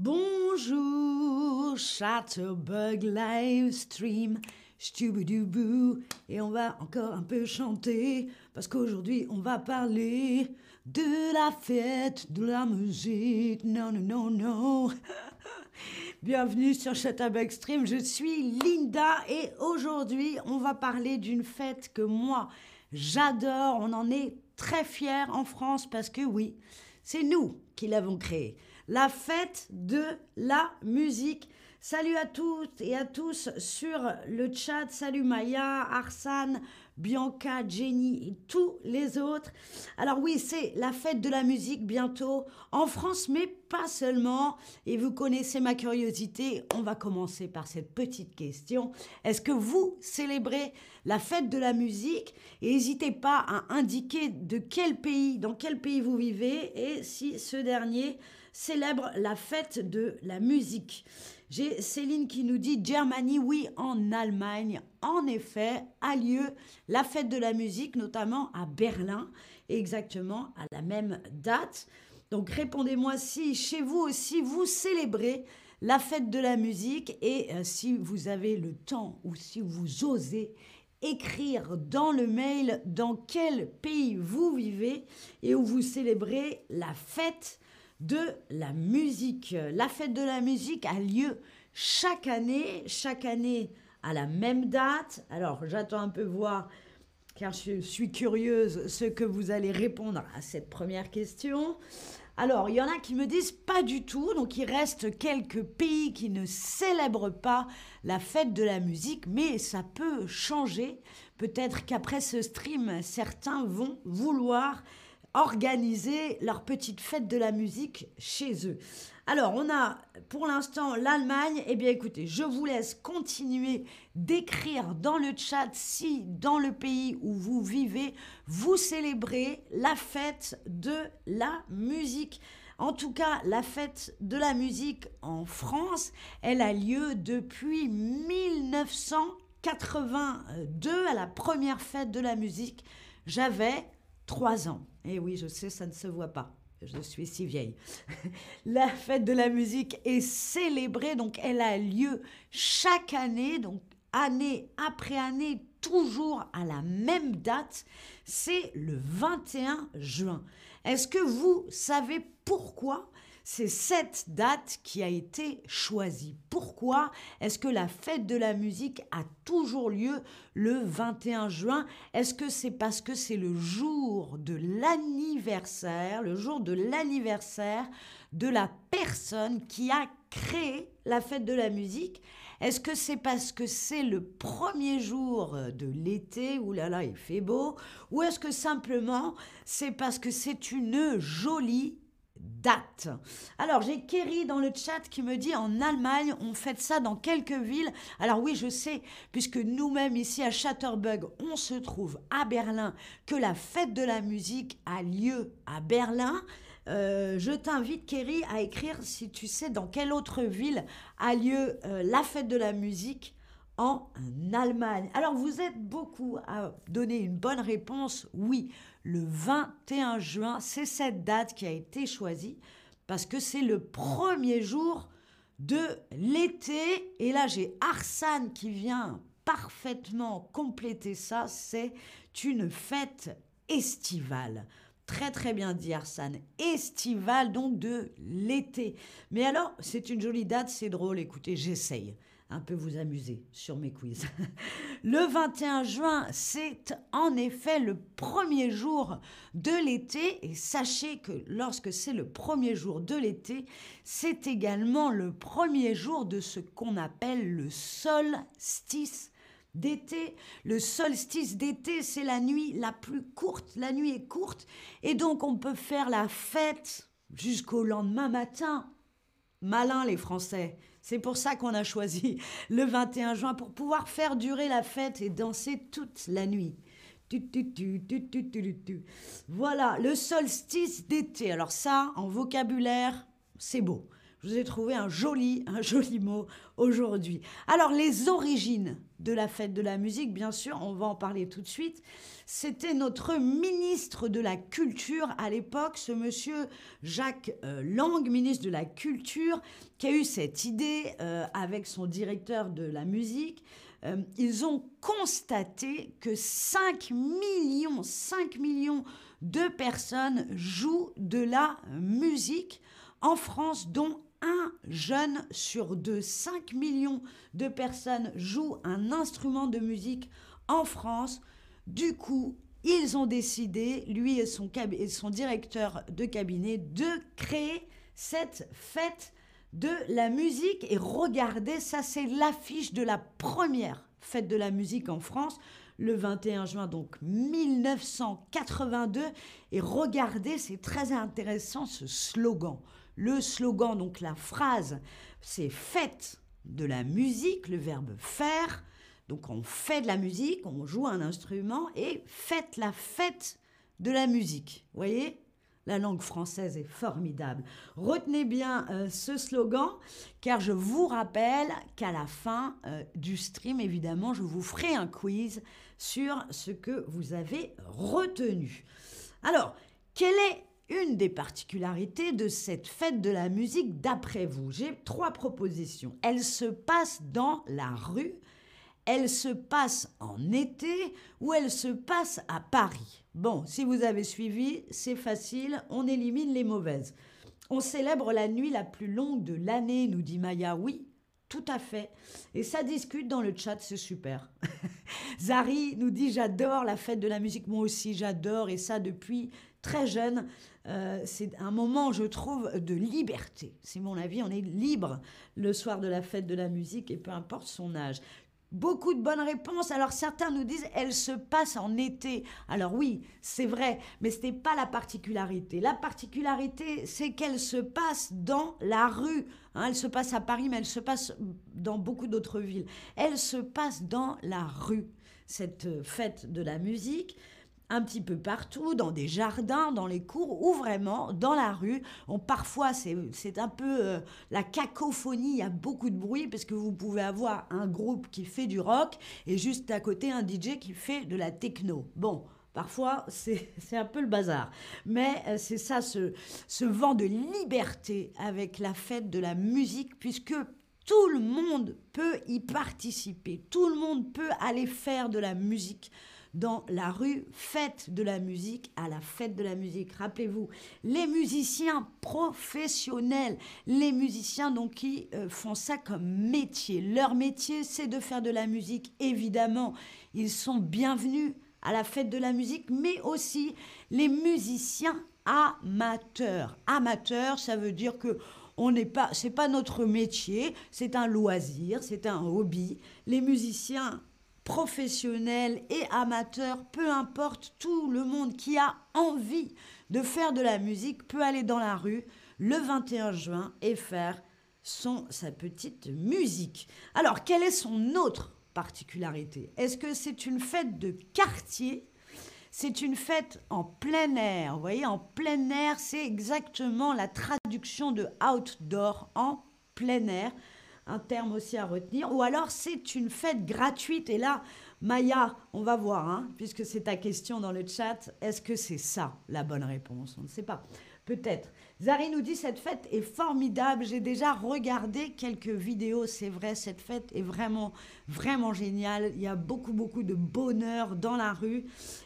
Bonjour, Chatterbug Livestream, Stubidoubou, et on va encore un peu chanter, parce qu'aujourd'hui on va parler de la fête, de la musique, non, non, non, non. Bienvenue sur Chatterbug Stream, je suis Linda, et aujourd'hui on va parler d'une fête que moi j'adore, on en est très fiers en France, parce que oui, c'est nous qui l'avons créée la fête de la musique. Salut à toutes et à tous sur le chat. Salut Maya, Arsane, Bianca, Jenny et tous les autres. Alors oui, c'est la fête de la musique bientôt en France, mais pas seulement. Et vous connaissez ma curiosité. On va commencer par cette petite question. Est-ce que vous célébrez la fête de la musique? Et n'hésitez pas à indiquer de quel pays, dans quel pays vous vivez et si ce dernier célèbre la fête de la musique. J'ai Céline qui nous dit Germany, oui, en Allemagne. En effet, a lieu la fête de la musique, notamment à Berlin, exactement à la même date. Donc répondez-moi si chez vous aussi vous célébrez la fête de la musique et euh, si vous avez le temps ou si vous osez écrire dans le mail dans quel pays vous vivez et où vous célébrez la fête de la musique. La fête de la musique a lieu chaque année, chaque année à la même date. Alors j'attends un peu voir, car je suis curieuse, ce que vous allez répondre à cette première question. Alors, il y en a qui me disent pas du tout, donc il reste quelques pays qui ne célèbrent pas la fête de la musique, mais ça peut changer. Peut-être qu'après ce stream, certains vont vouloir organiser leur petite fête de la musique chez eux. Alors, on a pour l'instant l'Allemagne. Eh bien, écoutez, je vous laisse continuer d'écrire dans le chat si dans le pays où vous vivez, vous célébrez la fête de la musique. En tout cas, la fête de la musique en France, elle a lieu depuis 1982 à la première fête de la musique. J'avais trois ans. Eh oui, je sais, ça ne se voit pas. Je suis si vieille. la fête de la musique est célébrée, donc elle a lieu chaque année, donc année après année, toujours à la même date. C'est le 21 juin. Est-ce que vous savez pourquoi? C'est cette date qui a été choisie. Pourquoi est-ce que la fête de la musique a toujours lieu le 21 juin? Est-ce que c'est parce que c'est le jour de l'anniversaire, le jour de l'anniversaire de la personne qui a créé la fête de la musique? Est-ce que c'est parce que c'est le premier jour de l'été, où là là, il fait beau? Ou est-ce que simplement c'est parce que c'est une jolie date. Alors, j'ai Kerry dans le chat qui me dit en Allemagne, on fait ça dans quelques villes. Alors oui, je sais, puisque nous-mêmes ici à Chatterbug, on se trouve à Berlin, que la fête de la musique a lieu à Berlin. Euh, je t'invite, Kerry, à écrire si tu sais dans quelle autre ville a lieu euh, la fête de la musique en Allemagne. Alors, vous êtes beaucoup à donner une bonne réponse. Oui, le 21 juin. C'est cette date qui a été choisie parce que c'est le premier jour de l'été. Et là, j'ai Arsane qui vient parfaitement compléter ça. C'est une fête estivale. Très très bien dit Arsane. Estivale donc de l'été. Mais alors, c'est une jolie date, c'est drôle. Écoutez, j'essaye un peu vous amuser sur mes quiz. le 21 juin, c'est en effet le premier jour de l'été et sachez que lorsque c'est le premier jour de l'été, c'est également le premier jour de ce qu'on appelle le solstice d'été. Le solstice d'été, c'est la nuit la plus courte. La nuit est courte et donc on peut faire la fête jusqu'au lendemain matin. Malin les Français. C'est pour ça qu'on a choisi le 21 juin pour pouvoir faire durer la fête et danser toute la nuit. Voilà, le solstice d'été. Alors ça, en vocabulaire, c'est beau. Je vous ai trouvé un joli, un joli mot aujourd'hui. Alors, les origines de la fête de la musique, bien sûr, on va en parler tout de suite. C'était notre ministre de la Culture à l'époque, ce monsieur Jacques euh, Lang, ministre de la Culture, qui a eu cette idée euh, avec son directeur de la musique. Euh, ils ont constaté que 5 millions, 5 millions de personnes jouent de la musique en France, dont un jeune sur deux. 5 millions de personnes jouent un instrument de musique en France. Du coup, ils ont décidé, lui et son, et son directeur de cabinet, de créer cette fête de la musique. Et regardez, ça c'est l'affiche de la première fête de la musique en France le 21 juin, donc 1982. Et regardez, c'est très intéressant ce slogan. Le slogan, donc la phrase, c'est fête de la musique, le verbe faire. Donc on fait de la musique, on joue un instrument et faites la fête de la musique. Vous voyez la langue française est formidable. Retenez bien euh, ce slogan, car je vous rappelle qu'à la fin euh, du stream, évidemment, je vous ferai un quiz sur ce que vous avez retenu. Alors, quelle est une des particularités de cette fête de la musique d'après vous J'ai trois propositions. Elle se passe dans la rue, elle se passe en été ou elle se passe à Paris. Bon, si vous avez suivi, c'est facile, on élimine les mauvaises. On célèbre la nuit la plus longue de l'année, nous dit Maya. Oui, tout à fait. Et ça discute dans le chat, c'est super. Zari nous dit j'adore la fête de la musique, moi aussi j'adore, et ça depuis très jeune. Euh, c'est un moment, je trouve, de liberté. C'est mon avis, on est libre le soir de la fête de la musique, et peu importe son âge. Beaucoup de bonnes réponses. Alors certains nous disent elle se passe en été. Alors oui, c'est vrai, mais ce n'est pas la particularité. La particularité, c'est qu'elle se passe dans la rue. Hein. elle se passe à Paris, mais elle se passe dans beaucoup d'autres villes. Elle se passe dans la rue, cette fête de la musique un petit peu partout, dans des jardins, dans les cours, ou vraiment dans la rue. On, parfois, c'est un peu euh, la cacophonie, il y a beaucoup de bruit, parce que vous pouvez avoir un groupe qui fait du rock et juste à côté un DJ qui fait de la techno. Bon, Parfois, c'est un peu le bazar. Mais euh, c'est ça, ce, ce vent de liberté avec la fête de la musique, puisque tout le monde peut y participer. Tout le monde peut aller faire de la musique dans la rue, fête de la musique à la fête de la musique. Rappelez-vous, les musiciens professionnels, les musiciens donc qui euh, font ça comme métier. Leur métier, c'est de faire de la musique, évidemment. Ils sont bienvenus à la fête de la musique, mais aussi les musiciens amateurs. Amateurs, ça veut dire que on n'est pas, c'est pas notre métier, c'est un loisir, c'est un hobby. Les musiciens professionnels et amateurs, peu importe, tout le monde qui a envie de faire de la musique peut aller dans la rue le 21 juin et faire son, sa petite musique. Alors, quelle est son autre particularité? Est-ce que c'est une fête de quartier? C'est une fête en plein air. Vous voyez, en plein air, c'est exactement la traduction de outdoor en plein air un terme aussi à retenir. Ou alors c'est une fête gratuite. Et là, Maya, on va voir, hein, puisque c'est ta question dans le chat, est-ce que c'est ça la bonne réponse? On ne sait pas. Peut-être. Zari nous dit cette fête est formidable. J'ai déjà regardé quelques vidéos. C'est vrai, cette fête est vraiment, vraiment géniale. Il y a beaucoup, beaucoup de bonheur dans la rue.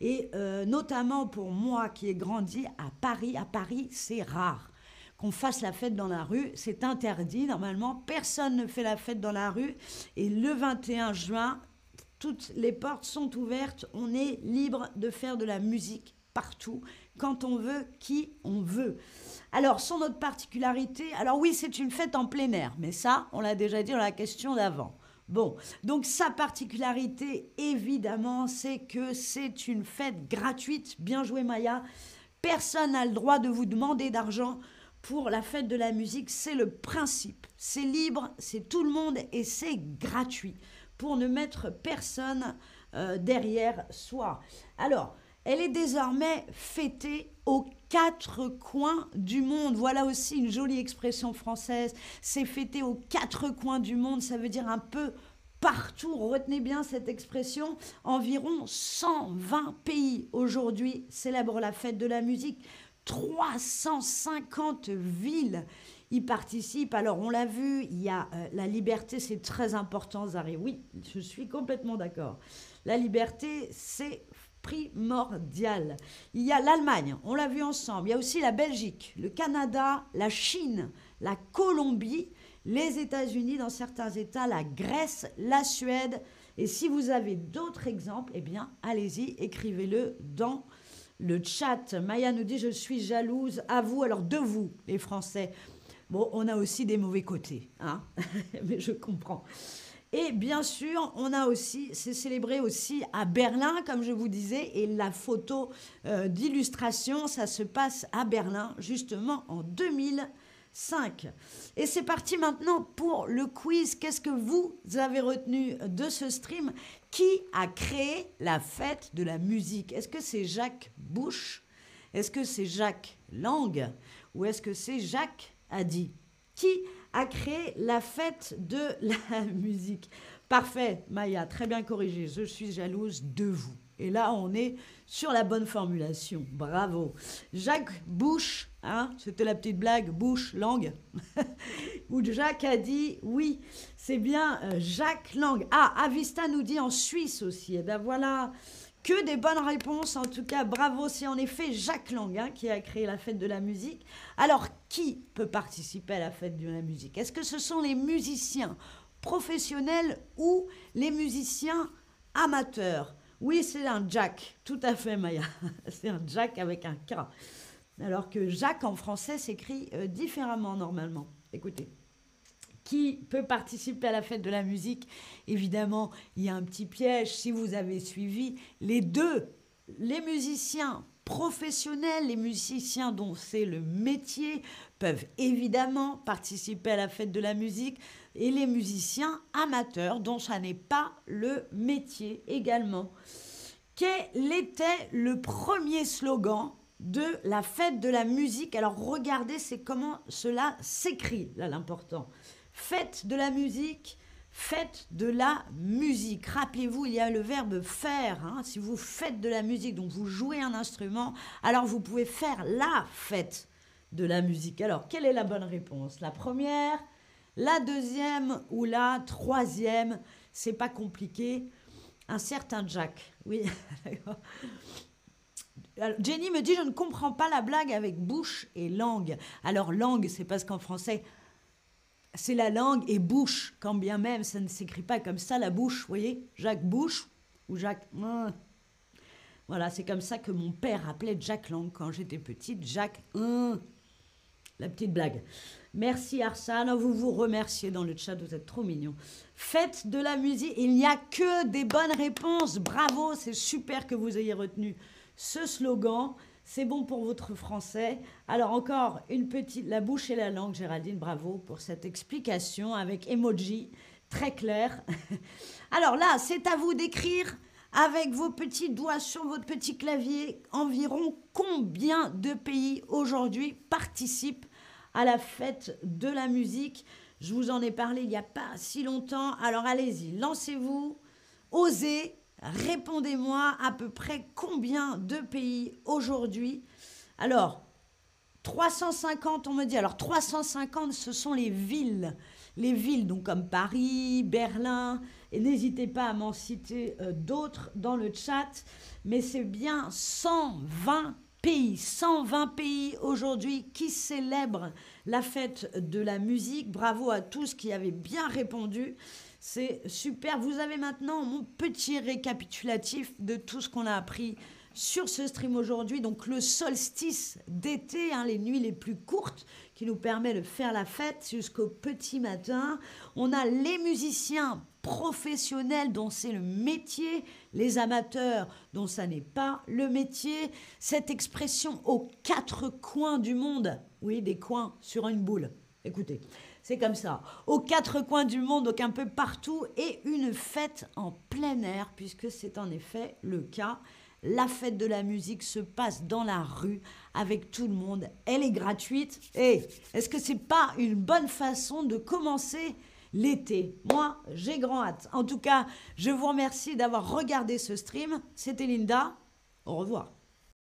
Et euh, notamment pour moi qui ai grandi à Paris. À Paris, c'est rare qu'on fasse la fête dans la rue. C'est interdit normalement. Personne ne fait la fête dans la rue. Et le 21 juin, toutes les portes sont ouvertes. On est libre de faire de la musique partout, quand on veut, qui on veut. Alors, son autre particularité, alors oui, c'est une fête en plein air, mais ça, on l'a déjà dit dans la question d'avant. Bon, donc sa particularité, évidemment, c'est que c'est une fête gratuite. Bien joué, Maya. Personne n'a le droit de vous demander d'argent pour la fête de la musique, c'est le principe. C'est libre, c'est tout le monde et c'est gratuit pour ne mettre personne euh, derrière soi. Alors, elle est désormais fêtée au quatre coins du monde. Voilà aussi une jolie expression française. C'est fêté aux quatre coins du monde. Ça veut dire un peu partout. Retenez bien cette expression. Environ 120 pays aujourd'hui célèbrent la fête de la musique. 350 villes y participent. Alors, on l'a vu, il y a euh, la liberté, c'est très important, Zari. Oui, je suis complètement d'accord. La liberté, c'est primordial. Il y a l'Allemagne, on l'a vu ensemble. Il y a aussi la Belgique, le Canada, la Chine, la Colombie, les États-Unis dans certains États, la Grèce, la Suède. Et si vous avez d'autres exemples, eh bien, allez-y, écrivez-le dans le chat. Maya nous dit Je suis jalouse à vous, alors de vous, les Français. Bon, on a aussi des mauvais côtés, hein mais je comprends. Et bien sûr, on a aussi, c'est célébré aussi à Berlin, comme je vous disais, et la photo euh, d'illustration, ça se passe à Berlin, justement en 2005. Et c'est parti maintenant pour le quiz. Qu'est-ce que vous avez retenu de ce stream? Qui a créé la fête de la musique? Est-ce que c'est Jacques Bush Est-ce que c'est Jacques Lang? Ou est-ce que c'est Jacques Addy Qui a créé la fête de la musique? Parfait, Maya, très bien corrigé. Je suis jalouse de vous. Et là, on est sur la bonne formulation. Bravo. Jacques Bush, hein, c'était la petite blague, Bush, langue. Où Jacques a dit, oui, c'est bien euh, Jacques Lang. Ah, Avista nous dit en Suisse aussi. Eh ben voilà, que des bonnes réponses. En tout cas, bravo, c'est en effet Jacques Lang hein, qui a créé la fête de la musique. Alors, qui peut participer à la fête de la musique? Est-ce que ce sont les musiciens professionnels ou les musiciens amateurs? Oui, c'est un Jack, tout à fait, Maya. c'est un Jack avec un K. Alors que Jacques en français s'écrit euh, différemment normalement. Écoutez qui peut participer à la fête de la musique? Évidemment, il y a un petit piège si vous avez suivi les deux, les musiciens professionnels, les musiciens dont c'est le métier, peuvent évidemment participer à la fête de la musique et les musiciens amateurs dont ça n'est pas le métier également. Quel était le premier slogan de la fête de la musique Alors regardez, c'est comment cela s'écrit, là l'important. Faites de la musique, faites de la musique. Rappelez-vous, il y a le verbe faire. Hein. Si vous faites de la musique, donc vous jouez un instrument, alors vous pouvez faire la fête de la musique. Alors, quelle est la bonne réponse? La première, la deuxième ou la troisième? C'est pas compliqué. Un certain Jack. Oui, Jenny me dit, je ne comprends pas la blague avec bouche et langue. Alors langue, c'est parce qu'en français, c'est la langue et bouche, quand bien même ça ne s'écrit pas comme ça, la bouche, vous voyez Jacques Bouche ou Jacques... Hein. Voilà, c'est comme ça que mon père appelait Jacques Lang quand j'étais petite, Jacques... Hein. La petite blague. Merci Arsane, vous vous remerciez dans le chat, vous êtes trop mignon. Faites de la musique, il n'y a que des bonnes réponses, bravo, c'est super que vous ayez retenu ce slogan. C'est bon pour votre français. Alors encore une petite, la bouche et la langue, Géraldine, bravo pour cette explication avec emoji très clair. Alors là, c'est à vous d'écrire avec vos petits doigts sur votre petit clavier environ combien de pays aujourd'hui participent à la fête de la musique? Je vous en ai parlé il n'y a pas si longtemps. Alors allez-y, lancez-vous, osez, Répondez-moi à peu près combien de pays aujourd'hui Alors, 350, on me dit. Alors, 350, ce sont les villes. Les villes, donc comme Paris, Berlin. Et n'hésitez pas à m'en citer euh, d'autres dans le chat. Mais c'est bien 120 pays. 120 pays aujourd'hui qui célèbrent la fête de la musique. Bravo à tous qui avaient bien répondu. C'est super. Vous avez maintenant mon petit récapitulatif de tout ce qu'on a appris sur ce stream aujourd'hui. Donc le solstice d'été, hein, les nuits les plus courtes qui nous permet de faire la fête jusqu'au petit matin. On a les musiciens professionnels dont c'est le métier, les amateurs dont ça n'est pas le métier. Cette expression aux quatre coins du monde, oui, des coins sur une boule. Écoutez, c'est comme ça. Aux quatre coins du monde, donc un peu partout, et une fête en plein air, puisque c'est en effet le cas. La fête de la musique se passe dans la rue avec tout le monde. Elle est gratuite. Et est-ce que c'est pas une bonne façon de commencer l'été? Moi, j'ai grand hâte. En tout cas, je vous remercie d'avoir regardé ce stream. C'était Linda. Au revoir.